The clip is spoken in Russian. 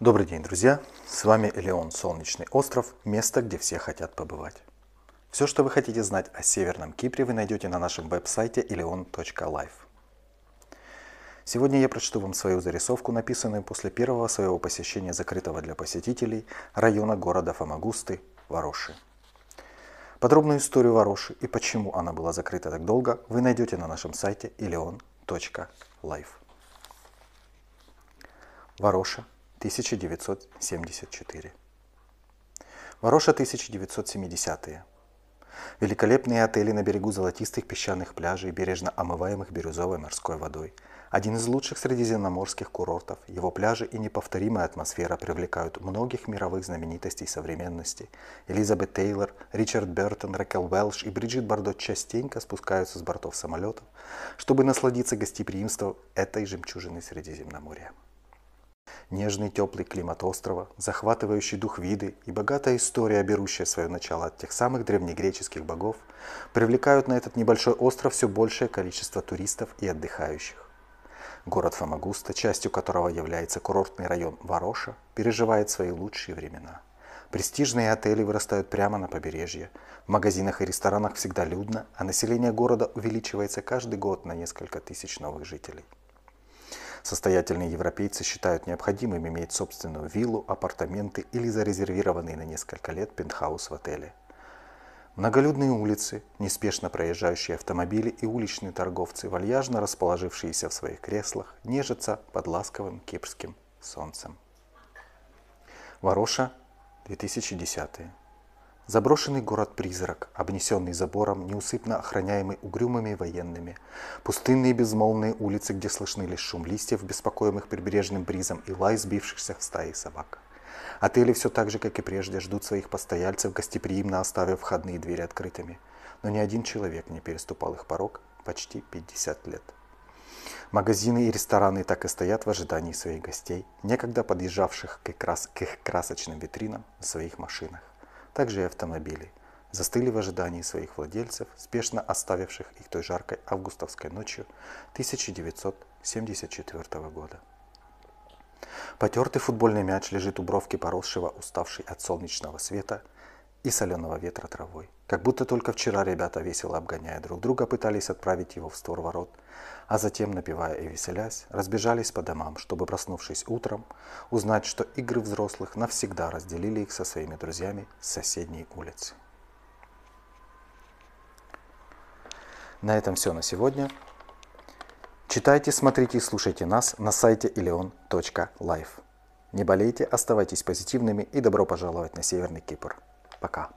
Добрый день, друзья! С вами Элеон Солнечный остров, место, где все хотят побывать. Все, что вы хотите знать о Северном Кипре, вы найдете на нашем веб-сайте eleon.life. Сегодня я прочту вам свою зарисовку, написанную после первого своего посещения закрытого для посетителей района города Фомагусты, Вороши. Подробную историю Вороши и почему она была закрыта так долго вы найдете на нашем сайте eleon.life. Вороша, 1974. Вороша 1970-е. Великолепные отели на берегу золотистых песчаных пляжей, бережно омываемых бирюзовой морской водой. Один из лучших средиземноморских курортов. Его пляжи и неповторимая атмосфера привлекают многих мировых знаменитостей современности. Элизабет Тейлор, Ричард Бертон, Ракел Уэлш и Бриджит Бардо частенько спускаются с бортов самолетов, чтобы насладиться гостеприимством этой жемчужины Средиземноморья. Нежный теплый климат острова, захватывающий дух виды и богатая история, берущая свое начало от тех самых древнегреческих богов, привлекают на этот небольшой остров все большее количество туристов и отдыхающих. Город Фомагуста, частью которого является курортный район Вороша, переживает свои лучшие времена. Престижные отели вырастают прямо на побережье. В магазинах и ресторанах всегда людно, а население города увеличивается каждый год на несколько тысяч новых жителей. Состоятельные европейцы считают необходимым иметь собственную виллу, апартаменты или зарезервированный на несколько лет пентхаус в отеле. Многолюдные улицы, неспешно проезжающие автомобили и уличные торговцы, вальяжно расположившиеся в своих креслах, нежатся под ласковым кипрским солнцем. Вороша, 2010 Заброшенный город-призрак, обнесенный забором, неусыпно охраняемый угрюмыми военными. Пустынные безмолвные улицы, где слышны лишь шум листьев, беспокоимых прибрежным бризом, и лай сбившихся в стаи собак. Отели все так же, как и прежде, ждут своих постояльцев, гостеприимно оставив входные двери открытыми. Но ни один человек не переступал их порог почти 50 лет. Магазины и рестораны так и стоят в ожидании своих гостей, некогда подъезжавших к, их красочным витринам в своих машинах также и автомобили, застыли в ожидании своих владельцев, спешно оставивших их той жаркой августовской ночью 1974 года. Потертый футбольный мяч лежит у бровки поросшего, уставший от солнечного света и соленого ветра травой. Как будто только вчера ребята, весело обгоняя друг друга, пытались отправить его в створ ворот, а затем, напивая и веселясь, разбежались по домам, чтобы, проснувшись утром, узнать, что игры взрослых навсегда разделили их со своими друзьями с соседней улицы. На этом все на сегодня. Читайте, смотрите и слушайте нас на сайте ilion.life. Не болейте, оставайтесь позитивными и добро пожаловать на Северный Кипр. Пока.